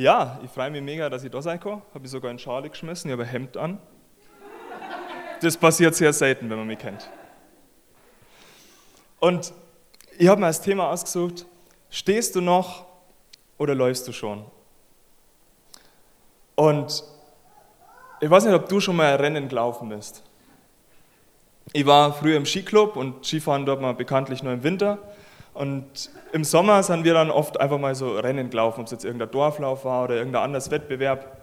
Ja, ich freue mich mega, dass ich da sein kann. Habe ich sogar in Schale geschmissen, ich habe ein Hemd an. Das passiert sehr selten, wenn man mich kennt. Und ich habe mir als Thema ausgesucht, stehst du noch oder läufst du schon? Und ich weiß nicht, ob du schon mal ein Rennen gelaufen bist. Ich war früher im Skiclub und Skifahren dort mal bekanntlich nur im Winter. Und im Sommer sind wir dann oft einfach mal so Rennen gelaufen, ob es jetzt irgendein Dorflauf war oder irgendein anderes Wettbewerb.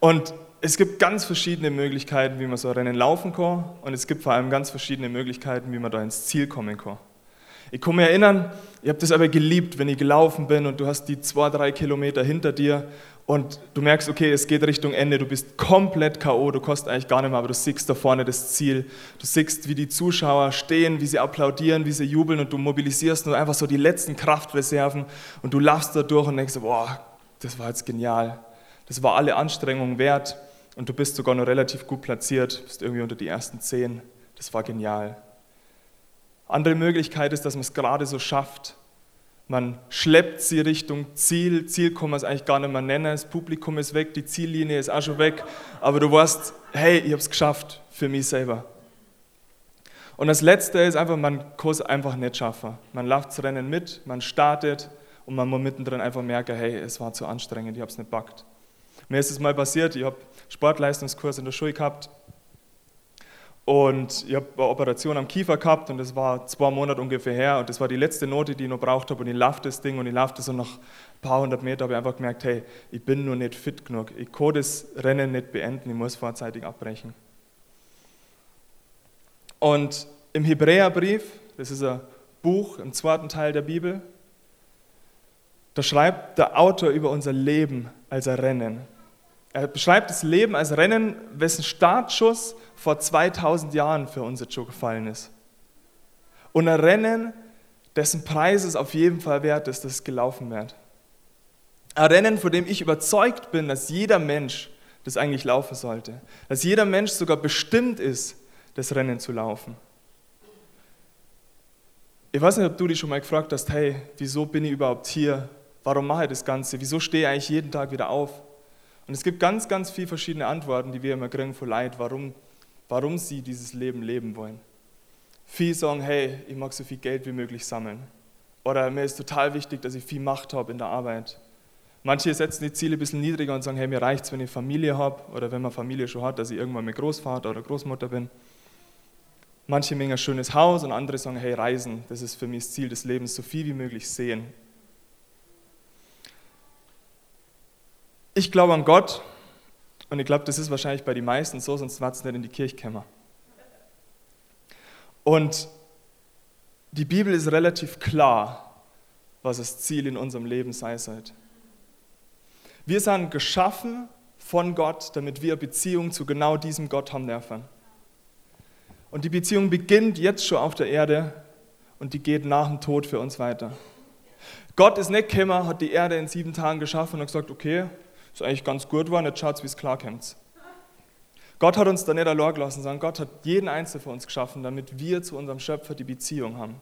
Und es gibt ganz verschiedene Möglichkeiten, wie man so Rennen laufen kann. Und es gibt vor allem ganz verschiedene Möglichkeiten, wie man da ins Ziel kommen kann. Ich kann mich erinnern, ich habe das aber geliebt, wenn ich gelaufen bin und du hast die zwei, drei Kilometer hinter dir und du merkst, okay, es geht Richtung Ende, du bist komplett K.O., du kostet eigentlich gar nicht mehr, aber du siehst da vorne das Ziel. Du siehst, wie die Zuschauer stehen, wie sie applaudieren, wie sie jubeln und du mobilisierst nur einfach so die letzten Kraftreserven und du lachst da durch und denkst, boah, das war jetzt genial. Das war alle Anstrengungen wert und du bist sogar noch relativ gut platziert, bist irgendwie unter die ersten zehn. Das war genial. Andere Möglichkeit ist, dass man es gerade so schafft, man schleppt sie Richtung Ziel. Ziel kann man es eigentlich gar nicht mehr nennen. Das Publikum ist weg, die Ziellinie ist auch schon weg. Aber du weißt, hey, ich habe es geschafft für mich selber. Und das Letzte ist einfach, man kann es einfach nicht schaffen. Man läuft das Rennen mit, man startet und man muss mittendrin einfach merken, hey, es war zu anstrengend, ich habe es nicht packt. Mir ist es mal passiert, ich habe Sportleistungskurs in der Schule gehabt und ich habe eine Operation am Kiefer gehabt und das war zwei Monate ungefähr her und das war die letzte Note, die ich noch braucht habe und ich laufe das Ding und ich laufe das und nach ein paar hundert Meter habe ich einfach gemerkt, hey, ich bin nur nicht fit genug, ich kann das Rennen nicht beenden, ich muss vorzeitig abbrechen. Und im Hebräerbrief, das ist ein Buch im zweiten Teil der Bibel, da schreibt der Autor über unser Leben als ein Rennen. Er beschreibt das Leben als Rennen, wessen Startschuss vor 2000 Jahren für uns jetzt schon gefallen ist. Und ein Rennen, dessen Preis es auf jeden Fall wert ist, dass es gelaufen wird. Ein Rennen, von dem ich überzeugt bin, dass jeder Mensch das eigentlich laufen sollte. Dass jeder Mensch sogar bestimmt ist, das Rennen zu laufen. Ich weiß nicht, ob du dich schon mal gefragt hast, hey, wieso bin ich überhaupt hier? Warum mache ich das Ganze? Wieso stehe ich eigentlich jeden Tag wieder auf? Und es gibt ganz, ganz viele verschiedene Antworten, die wir immer kriegen von Leid, warum, warum sie dieses Leben leben wollen. Viele sagen, hey, ich mag so viel Geld wie möglich sammeln. Oder mir ist total wichtig, dass ich viel Macht habe in der Arbeit. Manche setzen die Ziele ein bisschen niedriger und sagen, hey, mir reicht es, wenn ich Familie habe oder wenn man Familie schon hat, dass ich irgendwann mit Großvater oder Großmutter bin. Manche mengen ein schönes Haus und andere sagen, hey, Reisen, das ist für mich das Ziel des Lebens, so viel wie möglich sehen. Ich glaube an Gott und ich glaube, das ist wahrscheinlich bei den meisten so, sonst wird es nicht in die Kirche kommen. Und die Bibel ist relativ klar, was das Ziel in unserem Leben sei sollte. Wir sind geschaffen von Gott, damit wir Beziehung zu genau diesem Gott haben dürfen. Und die Beziehung beginnt jetzt schon auf der Erde und die geht nach dem Tod für uns weiter. Gott ist nicht gekommen, hat die Erde in sieben Tagen geschaffen und gesagt, okay, ist eigentlich ganz gut war, jetzt schaut wie es klarkommt. Gott hat uns da nicht allein gelassen, sondern Gott hat jeden Einzelnen von uns geschaffen, damit wir zu unserem Schöpfer die Beziehung haben.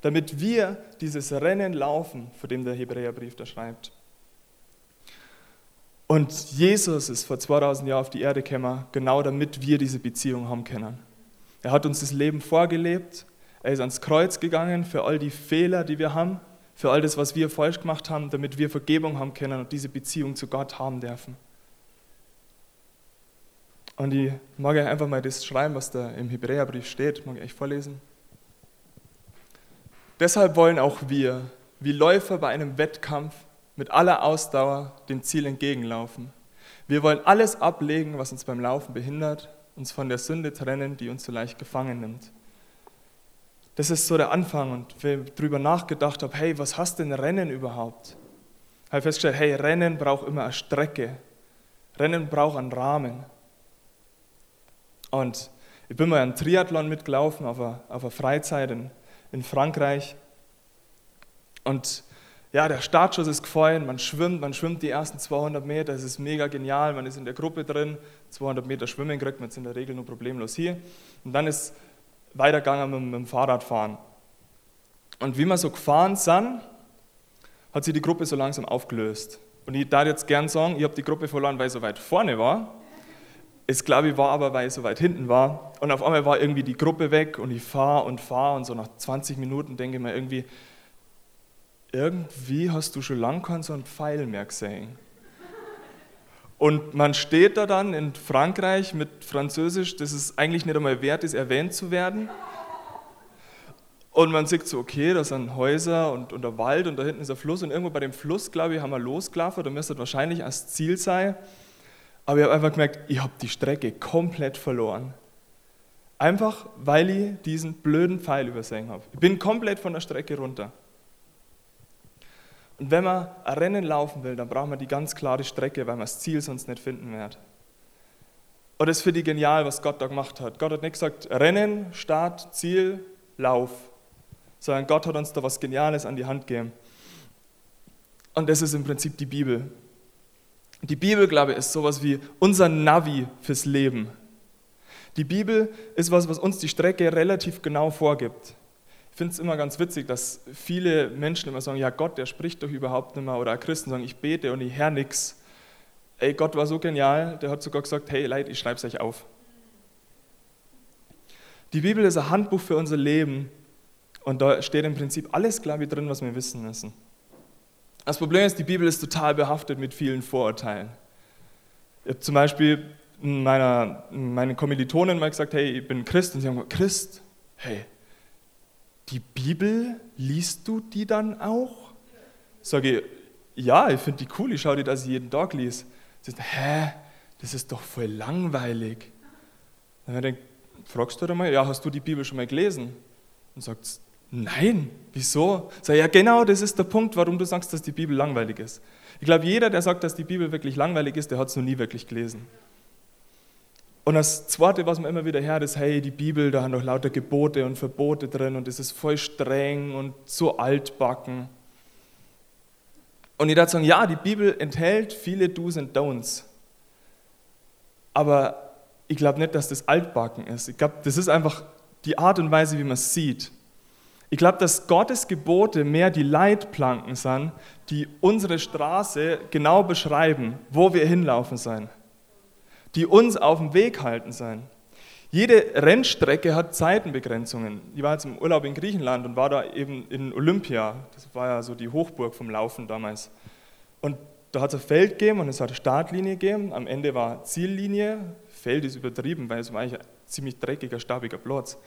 Damit wir dieses Rennen laufen, von dem der Hebräerbrief da schreibt. Und Jesus ist vor 2000 Jahren auf die Erde gekommen, genau damit wir diese Beziehung haben können. Er hat uns das Leben vorgelebt, er ist ans Kreuz gegangen für all die Fehler, die wir haben, für all das, was wir falsch gemacht haben, damit wir Vergebung haben können und diese Beziehung zu Gott haben dürfen. Und ich mag euch einfach mal das schreiben, was da im Hebräerbrief steht, mag ich euch vorlesen. Deshalb wollen auch wir, wie Läufer bei einem Wettkampf, mit aller Ausdauer dem Ziel entgegenlaufen. Wir wollen alles ablegen, was uns beim Laufen behindert, uns von der Sünde trennen, die uns so leicht gefangen nimmt. Das ist so der Anfang. Und ich darüber nachgedacht habe, hey, was hast denn Rennen überhaupt? Habe festgestellt, hey, Rennen braucht immer eine Strecke. Rennen braucht einen Rahmen. Und ich bin mal einen Triathlon mitgelaufen auf einer, auf Freizeit in, in Frankreich. Und ja, der Startschuss ist gefallen, man schwimmt, man schwimmt die ersten 200 Meter, es ist mega genial, man ist in der Gruppe drin, 200 Meter schwimmen kriegt man jetzt in der Regel nur problemlos hier. Und dann ist weitergegangen mit, mit dem Fahrradfahren. Und wie wir so gefahren sind, hat sich die Gruppe so langsam aufgelöst. Und ich darf jetzt gern sagen, ich habe die Gruppe verloren, weil ich so weit vorne war. Es glaube ich war aber, weil ich so weit hinten war. Und auf einmal war irgendwie die Gruppe weg und ich fahre und fahre und so nach 20 Minuten denke ich mir irgendwie, irgendwie hast du schon lange keinen so einen Pfeil mehr gesehen. Und man steht da dann in Frankreich mit Französisch, das ist eigentlich nicht einmal wert ist, erwähnt zu werden. Und man sieht so, okay, da sind Häuser und, und der Wald und da hinten ist ein Fluss. Und irgendwo bei dem Fluss, glaube ich, haben wir losgelaufen, da müsste wahrscheinlich als Ziel sein. Aber ich habe einfach gemerkt, ich habe die Strecke komplett verloren. Einfach, weil ich diesen blöden Pfeil übersehen habe. Ich bin komplett von der Strecke runter. Und wenn man ein Rennen laufen will, dann braucht man die ganz klare Strecke, weil man das Ziel sonst nicht finden wird. Und das finde ich genial, was Gott da gemacht hat. Gott hat nicht gesagt, Rennen, Start, Ziel, Lauf, sondern Gott hat uns da was Geniales an die Hand gegeben. Und das ist im Prinzip die Bibel. Die Bibel, glaube ich, ist sowas wie unser Navi fürs Leben. Die Bibel ist was, was uns die Strecke relativ genau vorgibt finde es immer ganz witzig, dass viele Menschen immer sagen, ja Gott, der spricht doch überhaupt nicht mehr. Oder Christen sagen, ich bete und ich höre nichts. Ey, Gott war so genial, der hat sogar gesagt, hey Leute, ich schreibe es euch auf. Die Bibel ist ein Handbuch für unser Leben und da steht im Prinzip alles, glaube ich, drin, was wir wissen müssen. Das Problem ist, die Bibel ist total behaftet mit vielen Vorurteilen. Ich habe zum Beispiel meiner, meinen Kommilitonen mal gesagt, hey, ich bin Christ. Und sie haben gesagt, Christ? Hey, die Bibel, liest du die dann auch? Sage ich, ja, ich finde die cool, ich schaue dass ich jeden Tag lese. Sie sagt, hä, das ist doch voll langweilig. Dann denke fragst du da mal, ja, hast du die Bibel schon mal gelesen? Und sagt, nein, wieso? Sag ja, genau, das ist der Punkt, warum du sagst, dass die Bibel langweilig ist. Ich glaube, jeder, der sagt, dass die Bibel wirklich langweilig ist, der hat es noch nie wirklich gelesen. Und das Zweite, was man immer wieder hört, ist, hey, die Bibel, da haben noch lauter Gebote und Verbote drin und es ist voll streng und so altbacken. Und ich dachte sagen, ja, die Bibel enthält viele Do's und Don'ts. Aber ich glaube nicht, dass das altbacken ist. Ich glaube, das ist einfach die Art und Weise, wie man es sieht. Ich glaube, dass Gottes Gebote mehr die Leitplanken sind, die unsere Straße genau beschreiben, wo wir hinlaufen sollen die uns auf dem Weg halten sollen. Jede Rennstrecke hat Zeitenbegrenzungen. Ich war jetzt im Urlaub in Griechenland und war da eben in Olympia. Das war ja so die Hochburg vom Laufen damals. Und da hat es ein Feld gegeben und es hat eine Startlinie gegeben. Am Ende war Ziellinie. Feld ist übertrieben, weil es war eigentlich ein ziemlich dreckiger, stabiger Platz.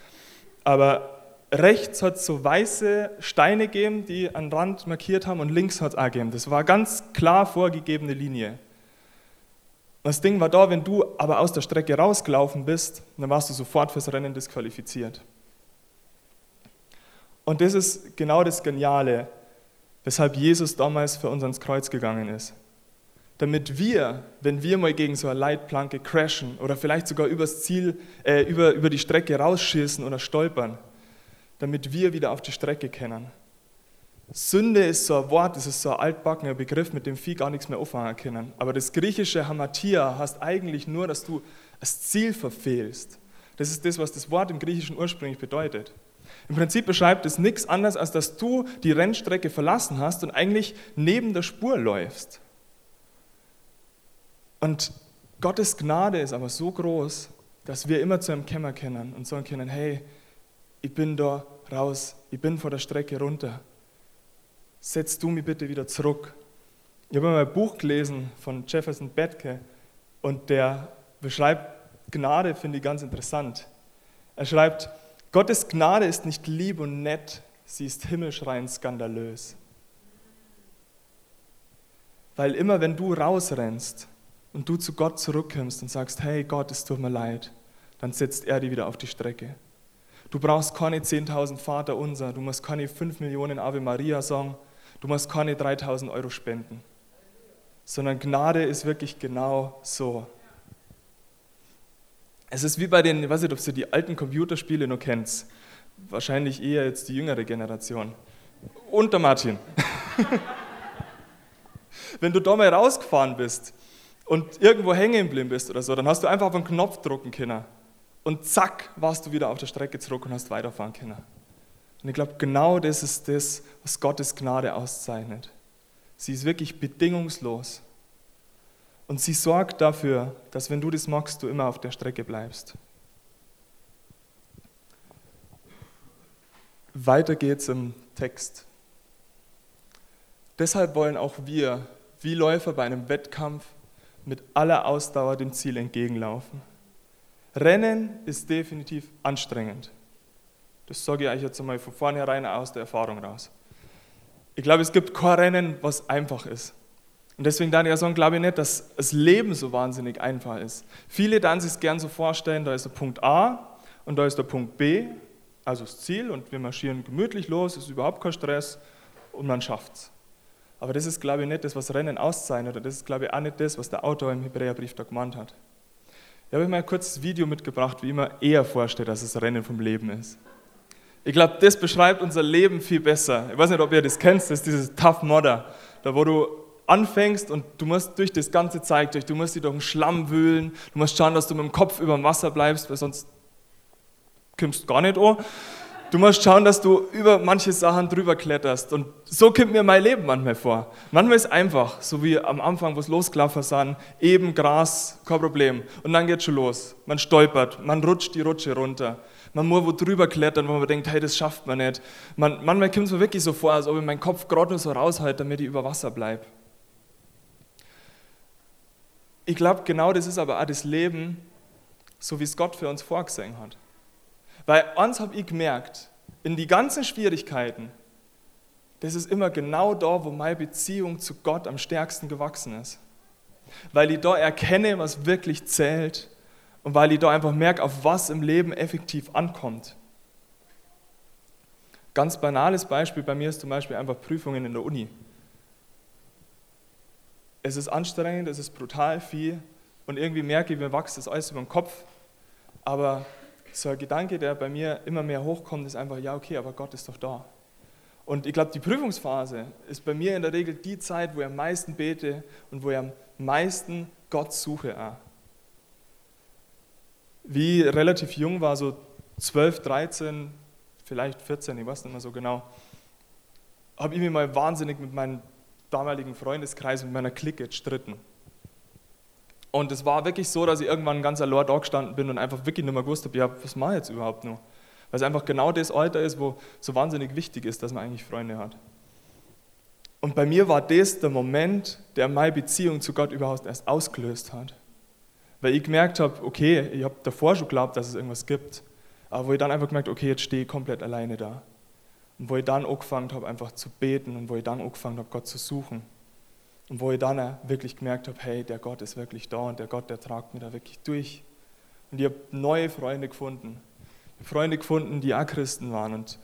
Aber rechts hat es so weiße Steine gegeben, die einen Rand markiert haben und links hat es auch gegeben. Das war ganz klar vorgegebene Linie. Das Ding war da, wenn du aber aus der Strecke rausgelaufen bist, dann warst du sofort fürs Rennen disqualifiziert. Und das ist genau das Geniale, weshalb Jesus damals für uns ans Kreuz gegangen ist. Damit wir, wenn wir mal gegen so eine Leitplanke crashen oder vielleicht sogar übers Ziel, äh, über, über die Strecke rausschießen oder stolpern, damit wir wieder auf die Strecke kennen. Sünde ist so ein Wort, das ist so ein altbackener Begriff, mit dem viel gar nichts mehr auffangen können. Aber das griechische Hamatia heißt eigentlich nur, dass du das Ziel verfehlst. Das ist das, was das Wort im Griechischen ursprünglich bedeutet. Im Prinzip beschreibt es nichts anderes, als dass du die Rennstrecke verlassen hast und eigentlich neben der Spur läufst. Und Gottes Gnade ist aber so groß, dass wir immer zu einem Kämmer kennen und sagen können, hey, ich bin da raus, ich bin vor der Strecke runter setz du mich bitte wieder zurück. Ich habe mal ein Buch gelesen von Jefferson Bethke und der beschreibt Gnade, finde ich ganz interessant. Er schreibt, Gottes Gnade ist nicht lieb und nett, sie ist himmelschreiend skandalös. Weil immer wenn du rausrennst und du zu Gott zurückkommst und sagst, hey Gott, es tut mir leid, dann setzt er dich wieder auf die Strecke. Du brauchst keine 10.000 Vater unser, du musst keine 5 Millionen Ave Maria sagen, du musst keine 3000 Euro spenden, sondern Gnade ist wirklich genau so. Es ist wie bei den, ich weiß nicht, ob ihr die alten Computerspiele noch kennt, wahrscheinlich eher jetzt die jüngere Generation. Und der Martin. Wenn du da mal rausgefahren bist und irgendwo hängen geblieben bist oder so, dann hast du einfach auf einen Knopf drücken können. Und zack, warst du wieder auf der Strecke zurück und hast weiterfahren können. Und ich glaube, genau das ist das, was Gottes Gnade auszeichnet. Sie ist wirklich bedingungslos. Und sie sorgt dafür, dass wenn du das magst, du immer auf der Strecke bleibst. Weiter geht's im Text. Deshalb wollen auch wir, wie Läufer bei einem Wettkampf, mit aller Ausdauer dem Ziel entgegenlaufen. Rennen ist definitiv anstrengend. Das sage ich euch jetzt einmal von vornherein aus der Erfahrung raus. Ich glaube, es gibt kein Rennen, was einfach ist. Und deswegen ja sagen, glaube ich nicht, dass das Leben so wahnsinnig einfach ist. Viele dann sich es gern so vorstellen, da ist der Punkt A und da ist der Punkt B, also das Ziel, und wir marschieren gemütlich los, ist überhaupt kein Stress und man schafft es. Aber das ist, glaube ich, nicht das, was Rennen auszeichnet, oder das ist, glaube ich, auch nicht das, was der Autor im Hebräerbrief da gemeint hat. Ich habe euch mal ein kurzes Video mitgebracht, wie ich mir eher vorstelle, dass es Rennen vom Leben ist. Ich glaube, das beschreibt unser Leben viel besser. Ich weiß nicht, ob ihr das kennt, das ist dieses Tough Modder, da wo du anfängst und du musst durch das ganze Zeug durch, du musst dich durch den Schlamm wühlen, du musst schauen, dass du mit dem Kopf über dem Wasser bleibst, weil sonst kommst du gar nicht an. Du musst schauen, dass du über manche Sachen drüber kletterst. Und so kommt mir mein Leben manchmal vor. Manchmal ist es einfach, so wie am Anfang, wo es losgelaufen sind, eben Gras, kein Problem. Und dann geht schon los. Man stolpert, man rutscht die Rutsche runter. Man muss wo drüber klettern, wo man denkt, hey, das schafft man nicht. Man, manchmal kommt es mir wirklich so vor, als ob ich meinen Kopf gerade nur so raushalte, damit ich über Wasser bleibe. Ich glaube, genau das ist aber auch das Leben, so wie es Gott für uns vorgesehen hat. Weil eins habe ich gemerkt, in die ganzen Schwierigkeiten, das ist immer genau da, wo meine Beziehung zu Gott am stärksten gewachsen ist. Weil ich da erkenne, was wirklich zählt und weil ich da einfach merke, auf was im Leben effektiv ankommt. Ganz banales Beispiel bei mir ist zum Beispiel einfach Prüfungen in der Uni. Es ist anstrengend, es ist brutal viel und irgendwie merke ich, mir wächst das alles über den Kopf, aber so ein Gedanke, der bei mir immer mehr hochkommt, ist einfach, ja, okay, aber Gott ist doch da. Und ich glaube, die Prüfungsphase ist bei mir in der Regel die Zeit, wo ich am meisten bete und wo ich am meisten Gott suche. Auch. Wie relativ jung war, so 12, 13, vielleicht 14, ich weiß nicht mehr so genau, habe ich mich mal wahnsinnig mit meinem damaligen Freundeskreis, mit meiner Clique gestritten. Und es war wirklich so, dass ich irgendwann ganz allein da gestanden bin und einfach wirklich nicht mehr gewusst habe, ja, was mache ich jetzt überhaupt noch? Weil es einfach genau das Alter ist, wo so wahnsinnig wichtig ist, dass man eigentlich Freunde hat. Und bei mir war das der Moment, der meine Beziehung zu Gott überhaupt erst ausgelöst hat. Weil ich gemerkt habe, okay, ich habe davor schon geglaubt, dass es irgendwas gibt, aber wo ich dann einfach gemerkt okay, jetzt stehe ich komplett alleine da. Und wo ich dann angefangen habe, einfach zu beten und wo ich dann angefangen habe, Gott zu suchen. Und wo ich dann wirklich gemerkt habe, hey, der Gott ist wirklich da und der Gott, der tragt mir da wirklich durch. Und ich habe neue Freunde gefunden. Freunde gefunden, die auch Christen waren. Und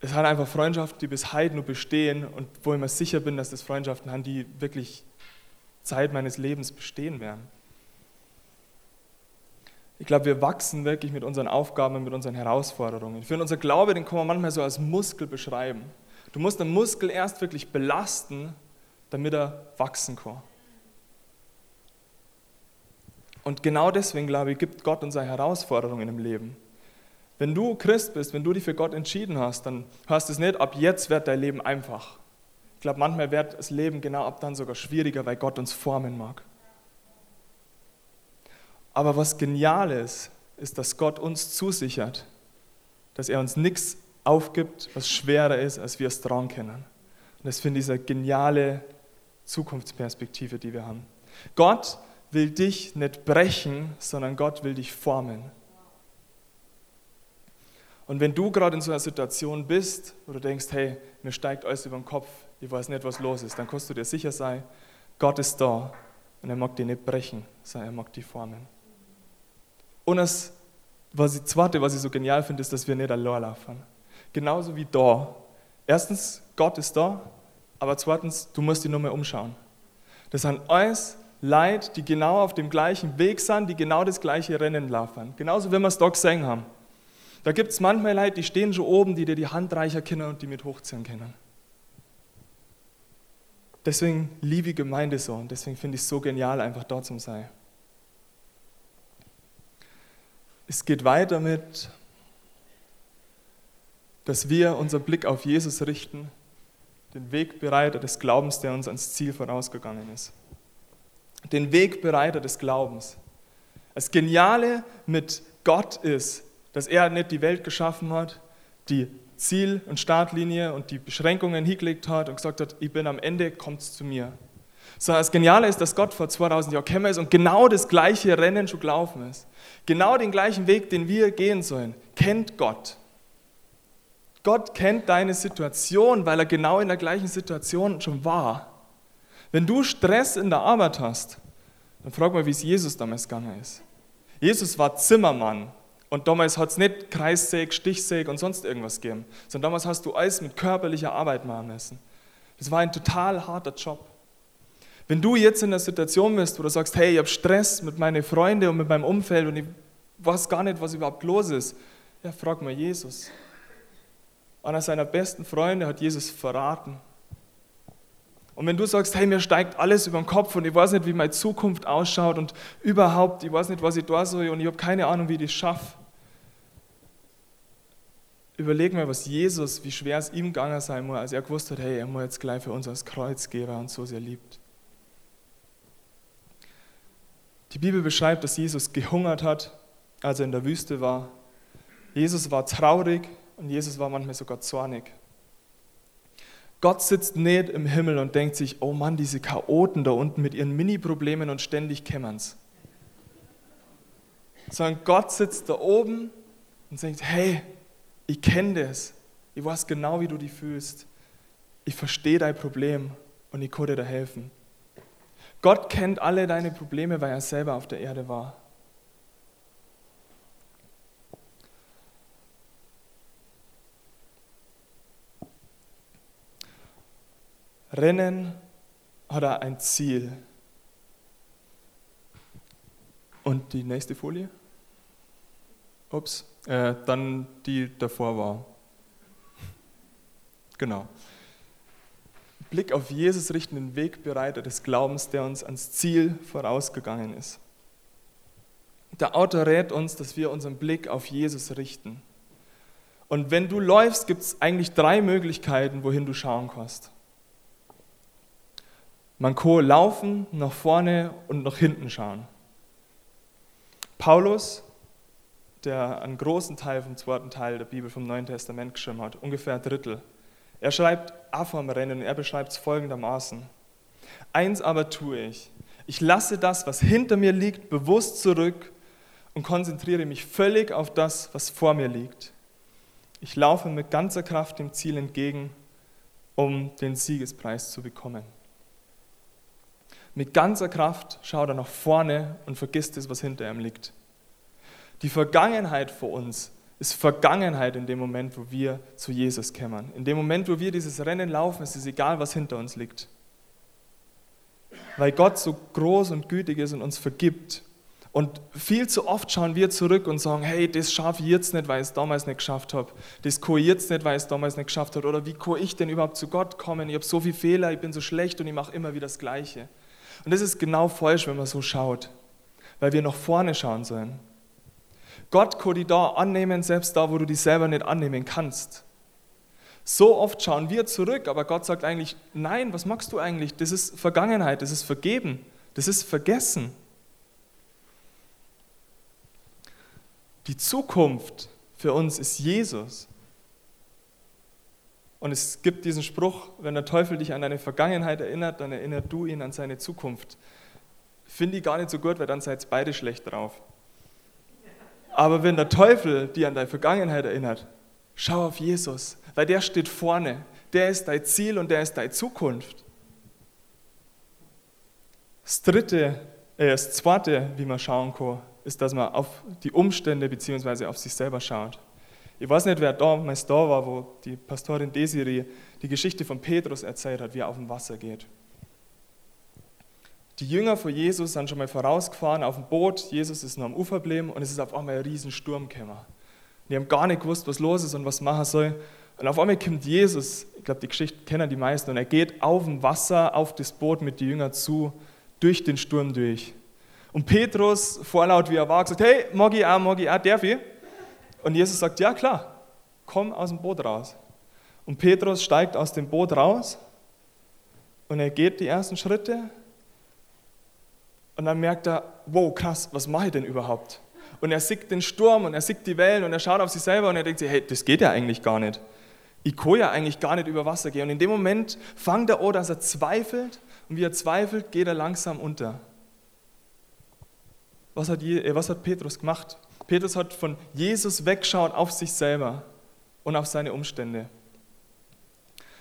es hat einfach Freundschaften, die bis heute nur bestehen und wo ich mir sicher bin, dass das Freundschaften haben, die wirklich Zeit meines Lebens bestehen werden. Ich glaube, wir wachsen wirklich mit unseren Aufgaben, mit unseren Herausforderungen. Für unser Glaube, den kann man manchmal so als Muskel beschreiben. Du musst den Muskel erst wirklich belasten, damit er wachsen kann. Und genau deswegen, glaube ich, gibt Gott uns eine Herausforderung im Leben. Wenn du Christ bist, wenn du dich für Gott entschieden hast, dann heißt es nicht, ab jetzt wird dein Leben einfach. Ich glaube, manchmal wird das Leben genau ab dann sogar schwieriger, weil Gott uns formen mag. Aber was genial ist, ist, dass Gott uns zusichert, dass er uns nichts aufgibt, was schwerer ist, als wir es tragen können. Und das finde ich eine geniale Zukunftsperspektive, die wir haben. Gott will dich nicht brechen, sondern Gott will dich formen. Und wenn du gerade in so einer Situation bist, wo du denkst, hey, mir steigt alles über den Kopf, ich weiß nicht, was los ist, dann kannst du dir sicher sein, Gott ist da und er mag dich nicht brechen, sondern er mag dich formen. Und das was ich, Zweite, was ich so genial finde, ist, dass wir nicht allein laufen. Genauso wie da. Erstens, Gott ist da aber zweitens, du musst dich nur mehr umschauen. Das sind alles Leute, die genau auf dem gleichen Weg sind, die genau das gleiche Rennen laufen. Genauso wie wir es da gesehen haben. Da gibt es manchmal Leute, die stehen schon oben, die dir die Hand reicher kennen und die mit hochziehen können. Deswegen liebe ich Gemeinde so und deswegen finde ich es so genial, einfach dort zu sein. Es geht weiter mit, dass wir unseren Blick auf Jesus richten den Wegbereiter des Glaubens, der uns ans Ziel vorausgegangen ist. Den Wegbereiter des Glaubens. Das Geniale mit Gott ist, dass er nicht die Welt geschaffen hat, die Ziel- und Startlinie und die Beschränkungen hingelegt hat und gesagt hat, ich bin am Ende, kommt zu mir. Sondern das Geniale ist, dass Gott vor 2000 Jahren gekommen ist und genau das gleiche Rennen schon gelaufen ist. Genau den gleichen Weg, den wir gehen sollen, kennt Gott. Gott kennt deine Situation, weil er genau in der gleichen Situation schon war. Wenn du Stress in der Arbeit hast, dann frag mal, wie es Jesus damals gegangen ist. Jesus war Zimmermann und damals hat es nicht Kreissäg, Stichsäg und sonst irgendwas gegeben, sondern damals hast du alles mit körperlicher Arbeit machen müssen. Das war ein total harter Job. Wenn du jetzt in der Situation bist, wo du sagst, hey, ich habe Stress mit meinen Freunden und mit meinem Umfeld und ich weiß gar nicht, was überhaupt los ist, ja, frag mal Jesus. Einer seiner besten Freunde hat Jesus verraten. Und wenn du sagst, hey, mir steigt alles über den Kopf und ich weiß nicht, wie meine Zukunft ausschaut und überhaupt, ich weiß nicht, was ich da soll und ich habe keine Ahnung, wie ich das schaffe, überleg mal, was Jesus, wie schwer es ihm gegangen sein muss, als er gewusst hat, hey, er muss jetzt gleich für uns das Kreuz geben und so sehr liebt. Die Bibel beschreibt, dass Jesus gehungert hat, als er in der Wüste war. Jesus war traurig und Jesus war manchmal sogar zornig. Gott sitzt nicht im Himmel und denkt sich, oh Mann, diese Chaoten da unten mit ihren Mini-Problemen und ständig kämmerns. Sondern Gott sitzt da oben und sagt, hey, ich kenne das. Ich weiß genau, wie du dich fühlst. Ich verstehe dein Problem und ich kann dir da helfen. Gott kennt alle deine Probleme, weil er selber auf der Erde war. Rennen hat er ein Ziel. Und die nächste Folie? Ups, äh, dann die davor war. Genau. Blick auf Jesus richten den Wegbereiter des Glaubens, der uns ans Ziel vorausgegangen ist. Der Autor rät uns, dass wir unseren Blick auf Jesus richten. Und wenn du läufst, gibt es eigentlich drei Möglichkeiten, wohin du schauen kannst. Man kann laufen, nach vorne und nach hinten schauen. Paulus, der einen großen Teil vom zweiten Teil der Bibel vom Neuen Testament geschrieben hat, ungefähr ein Drittel, er schreibt vom Rennen, er beschreibt es folgendermaßen. Eins aber tue ich. Ich lasse das, was hinter mir liegt, bewusst zurück und konzentriere mich völlig auf das, was vor mir liegt. Ich laufe mit ganzer Kraft dem Ziel entgegen, um den Siegespreis zu bekommen. Mit ganzer Kraft schaut er nach vorne und vergisst das, was hinter ihm liegt. Die Vergangenheit vor uns ist Vergangenheit in dem Moment, wo wir zu Jesus kommen. In dem Moment, wo wir dieses Rennen laufen, ist es egal, was hinter uns liegt. Weil Gott so groß und gütig ist und uns vergibt. Und viel zu oft schauen wir zurück und sagen, hey, das schaffe ich jetzt nicht, weil ich es damals nicht geschafft habe. Das kann ich jetzt nicht, weil ich es damals nicht geschafft habe. Oder wie kann ich denn überhaupt zu Gott kommen? Ich habe so viele Fehler, ich bin so schlecht und ich mache immer wieder das Gleiche. Und das ist genau falsch, wenn man so schaut, weil wir nach vorne schauen sollen. Gott kann dich da annehmen, selbst da, wo du dich selber nicht annehmen kannst. So oft schauen wir zurück, aber Gott sagt eigentlich, nein, was machst du eigentlich? Das ist Vergangenheit, das ist vergeben, das ist vergessen. Die Zukunft für uns ist Jesus. Und es gibt diesen Spruch, wenn der Teufel dich an deine Vergangenheit erinnert, dann erinnert du ihn an seine Zukunft. Finde ich gar nicht so gut, weil dann seid beide schlecht drauf. Aber wenn der Teufel dich an deine Vergangenheit erinnert, schau auf Jesus, weil der steht vorne. Der ist dein Ziel und der ist deine Zukunft. Das dritte, äh, das zweite, wie man schauen kann, ist, dass man auf die Umstände bzw. auf sich selber schaut. Ich weiß nicht, wer damals da war, wo die Pastorin Desiree die Geschichte von Petrus erzählt hat, wie er auf dem Wasser geht. Die Jünger von Jesus sind schon mal vorausgefahren auf dem Boot. Jesus ist noch am Ufer geblieben und es ist auf einmal ein riesen Sturm gekommen. Die haben gar nicht gewusst, was los ist und was machen soll. Und auf einmal kommt Jesus, ich glaube, die Geschichte kennen die meisten, und er geht auf dem Wasser, auf das Boot mit den Jüngern zu, durch den Sturm durch. Und Petrus, vorlaut wie er war, sagt, hey, auch, mag ich auch, darf ich? Und Jesus sagt, ja klar, komm aus dem Boot raus. Und Petrus steigt aus dem Boot raus Und er geht die ersten Schritte und dann merkt er, wow, krass, was mache ich denn überhaupt? Und er sieht den Sturm und er sieht die Wellen und er schaut auf sich selber und er denkt sich, hey, das geht ja eigentlich gar nicht. Ich kann ja eigentlich gar nicht über Wasser gehen. Und in dem Moment fängt er an, dass er zweifelt und wie er zweifelt, geht er langsam unter. Was hat, äh, was hat Petrus gemacht? Petrus hat von Jesus weggeschaut auf sich selber und auf seine Umstände.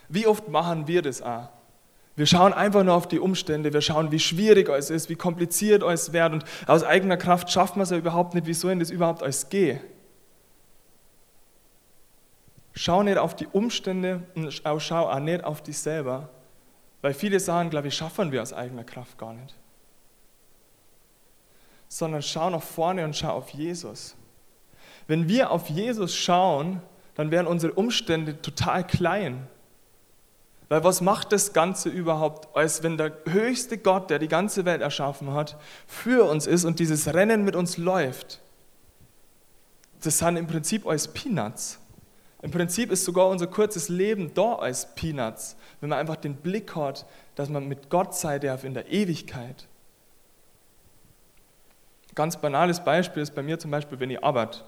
Wie oft machen wir das auch? Wir schauen einfach nur auf die Umstände, wir schauen, wie schwierig es ist, wie kompliziert es wird und aus eigener Kraft schaffen wir es ja überhaupt nicht, wie soll denn das überhaupt alles gehen? Schau nicht auf die Umstände und schau auch nicht auf dich selber, weil viele sagen, glaube ich, schaffen wir aus eigener Kraft gar nicht. Sondern schau nach vorne und schau auf Jesus. Wenn wir auf Jesus schauen, dann werden unsere Umstände total klein. Weil was macht das Ganze überhaupt, als wenn der höchste Gott, der die ganze Welt erschaffen hat, für uns ist und dieses Rennen mit uns läuft? Das sind im Prinzip als Peanuts. Im Prinzip ist sogar unser kurzes Leben da als Peanuts, wenn man einfach den Blick hat, dass man mit Gott sein darf in der Ewigkeit. Ganz banales Beispiel ist bei mir zum Beispiel, wenn ich arbeite.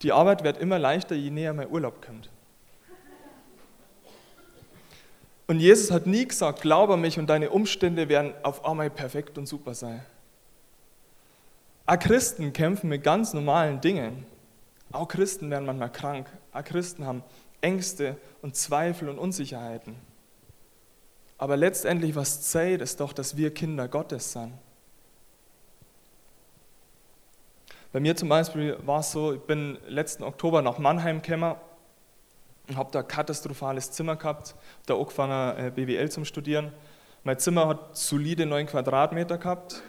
Die Arbeit wird immer leichter, je näher mein Urlaub kommt. Und Jesus hat nie gesagt, glaube mich und deine Umstände werden auf einmal perfekt und super sein. Auch Christen kämpfen mit ganz normalen Dingen. Auch Christen werden manchmal krank. Auch Christen haben Ängste und Zweifel und Unsicherheiten. Aber letztendlich, was zählt, ist doch, dass wir Kinder Gottes sind. Bei mir zum Beispiel war es so, ich bin letzten Oktober nach Mannheim gekommen und habe da ein katastrophales Zimmer gehabt, da angefangen äh, BWL zum Studieren. Mein Zimmer hat solide 9 Quadratmeter gehabt,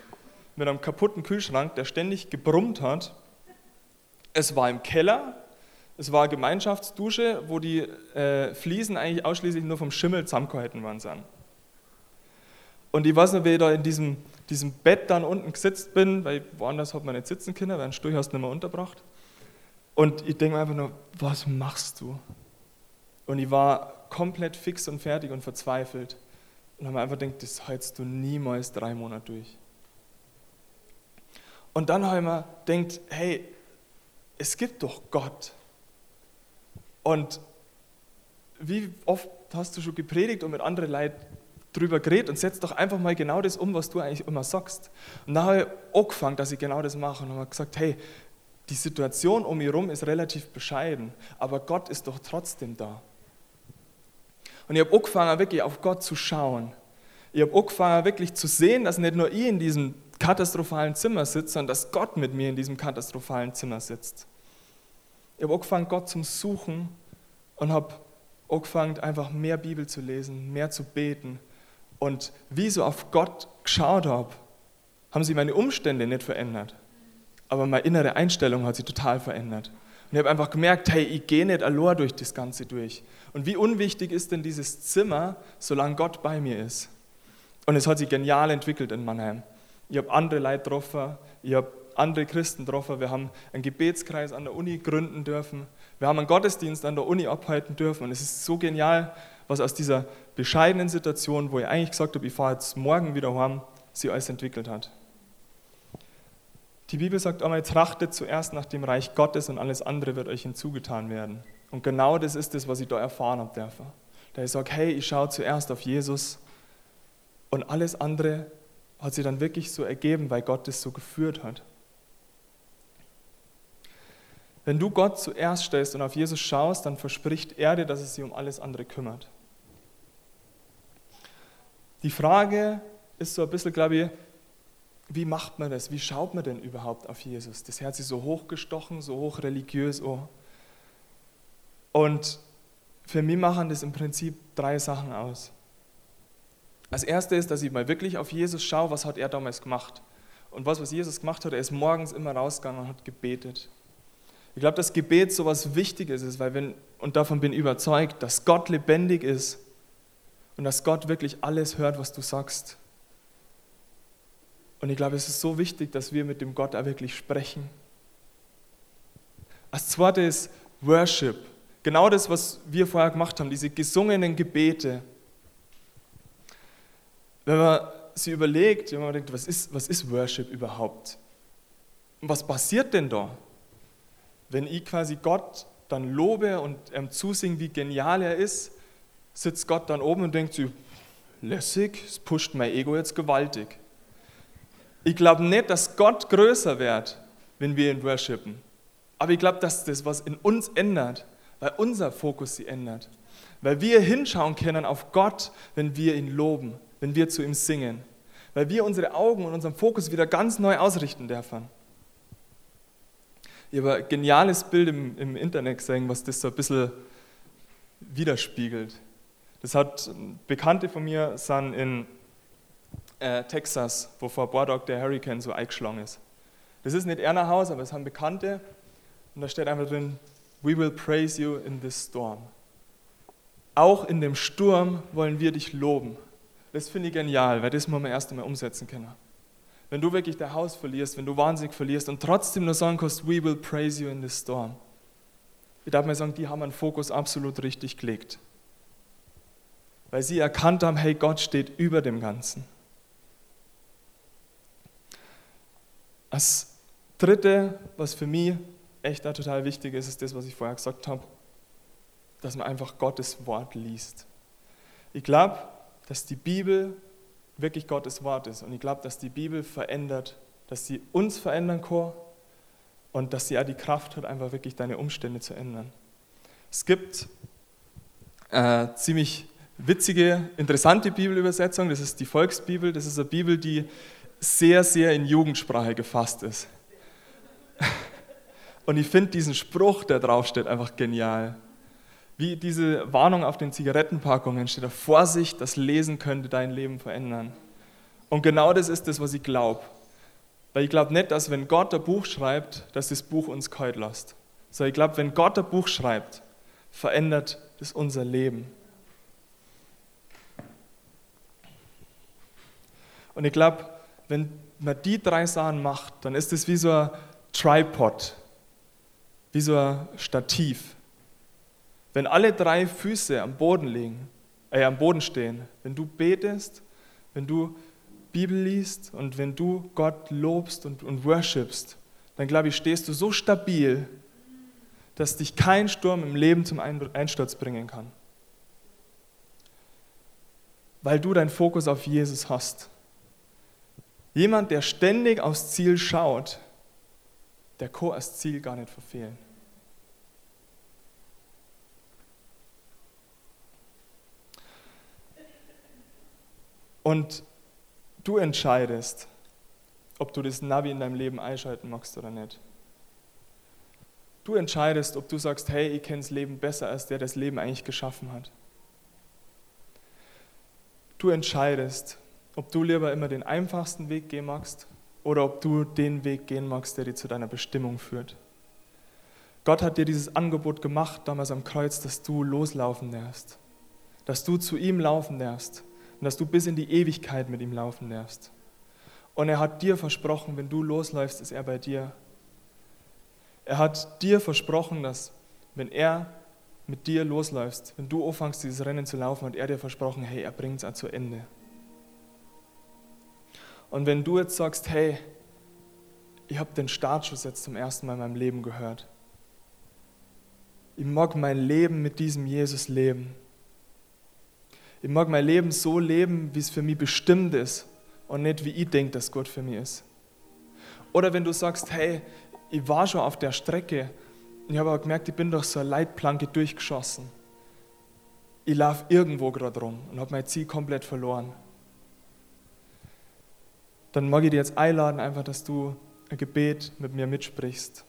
mit einem kaputten Kühlschrank, der ständig gebrummt hat. Es war im Keller, es war eine Gemeinschaftsdusche, wo die äh, Fliesen eigentlich ausschließlich nur vom Schimmel zusammengehalten worden sind. Und ich weiß noch, wie ich da in diesem, diesem Bett dann unten gesetzt bin, weil woanders hat man nicht sitzen können, weil ein Stuhl nicht mehr unterbracht. Und ich denke mir einfach nur, was machst du? Und ich war komplett fix und fertig und verzweifelt. Und habe mir einfach gedacht, das hältst du niemals drei Monate durch. Und dann habe ich mir gedacht, hey, es gibt doch Gott. Und wie oft hast du schon gepredigt und mit anderen Leuten drüber geredet und setz doch einfach mal genau das um, was du eigentlich immer sagst. Und dann habe ich angefangen, dass ich genau das mache und habe gesagt, hey, die Situation um mich herum ist relativ bescheiden, aber Gott ist doch trotzdem da. Und ich habe angefangen, wirklich auf Gott zu schauen. Ich habe angefangen, wirklich zu sehen, dass nicht nur ich in diesem katastrophalen Zimmer sitze, sondern dass Gott mit mir in diesem katastrophalen Zimmer sitzt. Ich habe angefangen, Gott zum Suchen und habe angefangen, einfach mehr Bibel zu lesen, mehr zu beten. Und wie so auf Gott geschaut habe, haben sich meine Umstände nicht verändert. Aber meine innere Einstellung hat sich total verändert. Und ich habe einfach gemerkt, hey, ich gehe nicht allein durch das Ganze durch. Und wie unwichtig ist denn dieses Zimmer, solange Gott bei mir ist? Und es hat sich genial entwickelt in Mannheim. Ich habe andere Leute getroffen, ich habe andere Christen getroffen, wir haben einen Gebetskreis an der Uni gründen dürfen, wir haben einen Gottesdienst an der Uni abhalten dürfen und es ist so genial, was aus dieser bescheidenen Situation, wo ich eigentlich gesagt habe, ich fahre jetzt morgen wieder heim, sich alles entwickelt hat. Die Bibel sagt einmal, trachtet zuerst nach dem Reich Gottes und alles andere wird euch hinzugetan werden. Und genau das ist es, was ich da erfahren habe dürfen. Da ich sage, hey, ich schaue zuerst auf Jesus und alles andere hat sich dann wirklich so ergeben, weil Gott es so geführt hat. Wenn du Gott zuerst stellst und auf Jesus schaust, dann verspricht er dir, dass es sich um alles andere kümmert. Die Frage ist so ein bisschen, glaube ich, wie macht man das? Wie schaut man denn überhaupt auf Jesus? Das Herz ist so hochgestochen, so hoch religiös. Oh. Und für mich machen das im Prinzip drei Sachen aus. Als erste ist, dass ich mal wirklich auf Jesus schaue, was hat er damals gemacht. Und was, was Jesus gemacht hat, er ist morgens immer rausgegangen und hat gebetet. Ich glaube, dass Gebet so was Wichtiges ist, weil wenn, und davon bin ich überzeugt, dass Gott lebendig ist und dass Gott wirklich alles hört, was du sagst. Und ich glaube, es ist so wichtig, dass wir mit dem Gott auch wirklich sprechen. Als zweites Worship. Genau das, was wir vorher gemacht haben, diese gesungenen Gebete. wenn man sich überlegt, wenn man denkt, was ist, was ist Worship überhaupt? Und was passiert denn da? Wenn ich quasi Gott dann lobe und ihm zusinge, wie genial er ist, sitzt Gott dann oben und denkt sich, lässig, es pusht mein Ego jetzt gewaltig. Ich glaube nicht, dass Gott größer wird, wenn wir ihn worshipen. Aber ich glaube, dass das was in uns ändert, weil unser Fokus sie ändert. Weil wir hinschauen können auf Gott, wenn wir ihn loben, wenn wir zu ihm singen. Weil wir unsere Augen und unseren Fokus wieder ganz neu ausrichten dürfen. Ich habe ein geniales Bild im, im Internet gesehen, was das so ein bisschen widerspiegelt. Das hat Bekannte von mir sind in äh, Texas, wo vor ein der Hurricane so eingeschlagen ist. Das ist nicht Erna Haus, aber es haben Bekannte und da steht einfach drin, We will praise you in this storm. Auch in dem Sturm wollen wir dich loben. Das finde ich genial, weil das muss man erst einmal umsetzen können. Wenn du wirklich dein Haus verlierst, wenn du wahnsinnig verlierst und trotzdem nur sagen kannst, we will praise you in this storm. Ich darf mal sagen, die haben einen Fokus absolut richtig gelegt. Weil sie erkannt haben, hey, Gott steht über dem Ganzen. Das Dritte, was für mich echt total wichtig ist, ist das, was ich vorher gesagt habe, dass man einfach Gottes Wort liest. Ich glaube, dass die Bibel wirklich Gottes Wort ist und ich glaube, dass die Bibel verändert, dass sie uns verändern kann und dass sie auch die Kraft hat, einfach wirklich deine Umstände zu ändern. Es gibt äh, ziemlich witzige, interessante Bibelübersetzung, das ist die Volksbibel, das ist eine Bibel, die sehr, sehr in Jugendsprache gefasst ist. Und ich finde diesen Spruch, der draufsteht, einfach genial. Wie diese Warnung auf den Zigarettenpackungen steht da, Vorsicht, das Lesen könnte dein Leben verändern. Und genau das ist das, was ich glaube. Weil ich glaube nicht, dass wenn Gott ein Buch schreibt, dass das Buch uns kalt lässt. Sondern ich glaube, wenn Gott ein Buch schreibt, verändert das unser Leben. Und ich glaube, wenn man die drei Sachen macht, dann ist es wie so ein Tripod, wie so ein Stativ. Wenn alle drei Füße am Boden liegen, äh, am Boden stehen, wenn du betest, wenn du Bibel liest und wenn du Gott lobst und, und worshipst, dann glaube ich, stehst du so stabil, dass dich kein Sturm im Leben zum Einsturz bringen kann. Weil du deinen Fokus auf Jesus hast. Jemand, der ständig aufs Ziel schaut, der kann das Ziel gar nicht verfehlen. Und du entscheidest, ob du das Navi in deinem Leben einschalten magst oder nicht. Du entscheidest, ob du sagst, hey, ich kenne das Leben besser als der, der das Leben eigentlich geschaffen hat. Du entscheidest, ob du lieber immer den einfachsten Weg gehen magst oder ob du den Weg gehen magst, der dir zu deiner Bestimmung führt. Gott hat dir dieses Angebot gemacht damals am Kreuz, dass du loslaufen darfst, dass du zu ihm laufen darfst und dass du bis in die Ewigkeit mit ihm laufen darfst. Und er hat dir versprochen, wenn du losläufst, ist er bei dir. Er hat dir versprochen, dass wenn er mit dir losläufst, wenn du anfängst, dieses Rennen zu laufen, hat er dir versprochen, hey, er bringt es zu Ende. Und wenn du jetzt sagst, hey, ich habe den Startschuss jetzt zum ersten Mal in meinem Leben gehört. Ich mag mein Leben mit diesem Jesus leben. Ich mag mein Leben so leben, wie es für mich bestimmt ist und nicht wie ich denke, dass Gott für mich ist. Oder wenn du sagst, hey, ich war schon auf der Strecke und ich habe aber gemerkt, ich bin durch so eine Leitplanke durchgeschossen. Ich laufe irgendwo gerade rum und habe mein Ziel komplett verloren dann mag ich dir jetzt einladen, einfach, dass du ein Gebet mit mir mitsprichst.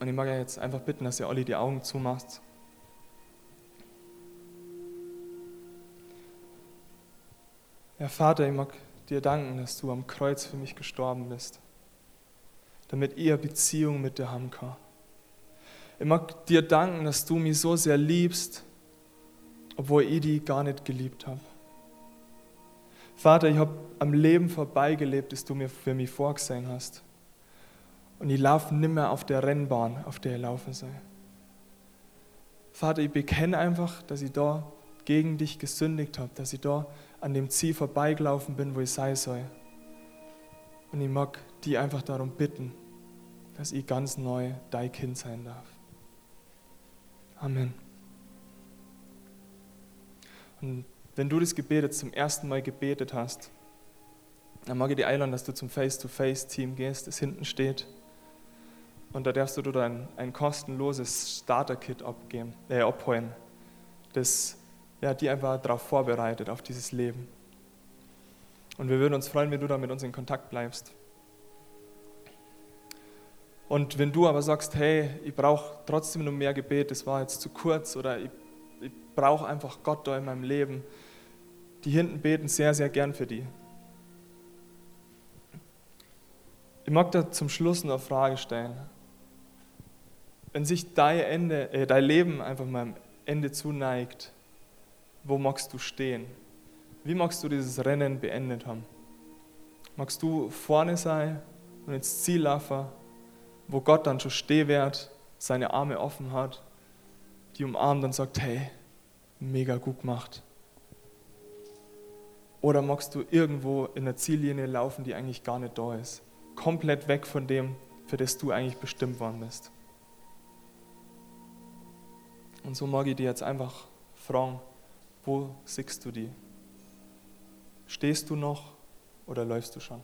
Und ich mag ja jetzt einfach bitten, dass ihr alle die Augen zumacht. Ja, Vater, ich mag dir danken, dass du am Kreuz für mich gestorben bist, damit ich Beziehung mit dir haben kann. Ich mag dir danken, dass du mich so sehr liebst, obwohl ich die gar nicht geliebt habe. Vater, ich habe am Leben vorbeigelebt, das du mir für mich vorgesehen hast. Und ich laufe nicht mehr auf der Rennbahn, auf der ich laufen soll. Vater, ich bekenne einfach, dass ich da gegen dich gesündigt habe, dass ich da an dem Ziel vorbeigelaufen bin, wo ich sein soll. Und ich mag die einfach darum bitten, dass ich ganz neu dein Kind sein darf. Amen. Und wenn du das Gebet jetzt zum ersten Mal gebetet hast, dann mag ich dir einladen, dass du zum Face-to-Face-Team gehst, das hinten steht. Und da darfst du dein ein kostenloses Starter-Kit abgeben, äh, abholen, das ja, die einfach darauf vorbereitet, auf dieses Leben. Und wir würden uns freuen, wenn du da mit uns in Kontakt bleibst. Und wenn du aber sagst, hey, ich brauche trotzdem noch mehr Gebet, das war jetzt zu kurz oder ich, ich brauche einfach Gott da in meinem Leben, die hinten beten sehr, sehr gern für die. Ich mag da zum Schluss noch eine Frage stellen. Wenn sich dein, Ende, äh, dein Leben einfach mal am Ende zuneigt, wo magst du stehen? Wie magst du dieses Rennen beendet haben? Magst du vorne sein und ins Ziel laufen, wo Gott dann schon stehwert, seine Arme offen hat, die umarmt und sagt, hey, mega gut gemacht. Oder magst du irgendwo in der Ziellinie laufen, die eigentlich gar nicht da ist? komplett weg von dem, für das du eigentlich bestimmt worden bist. Und so mag ich dir jetzt einfach fragen, wo siehst du die? Stehst du noch oder läufst du schon?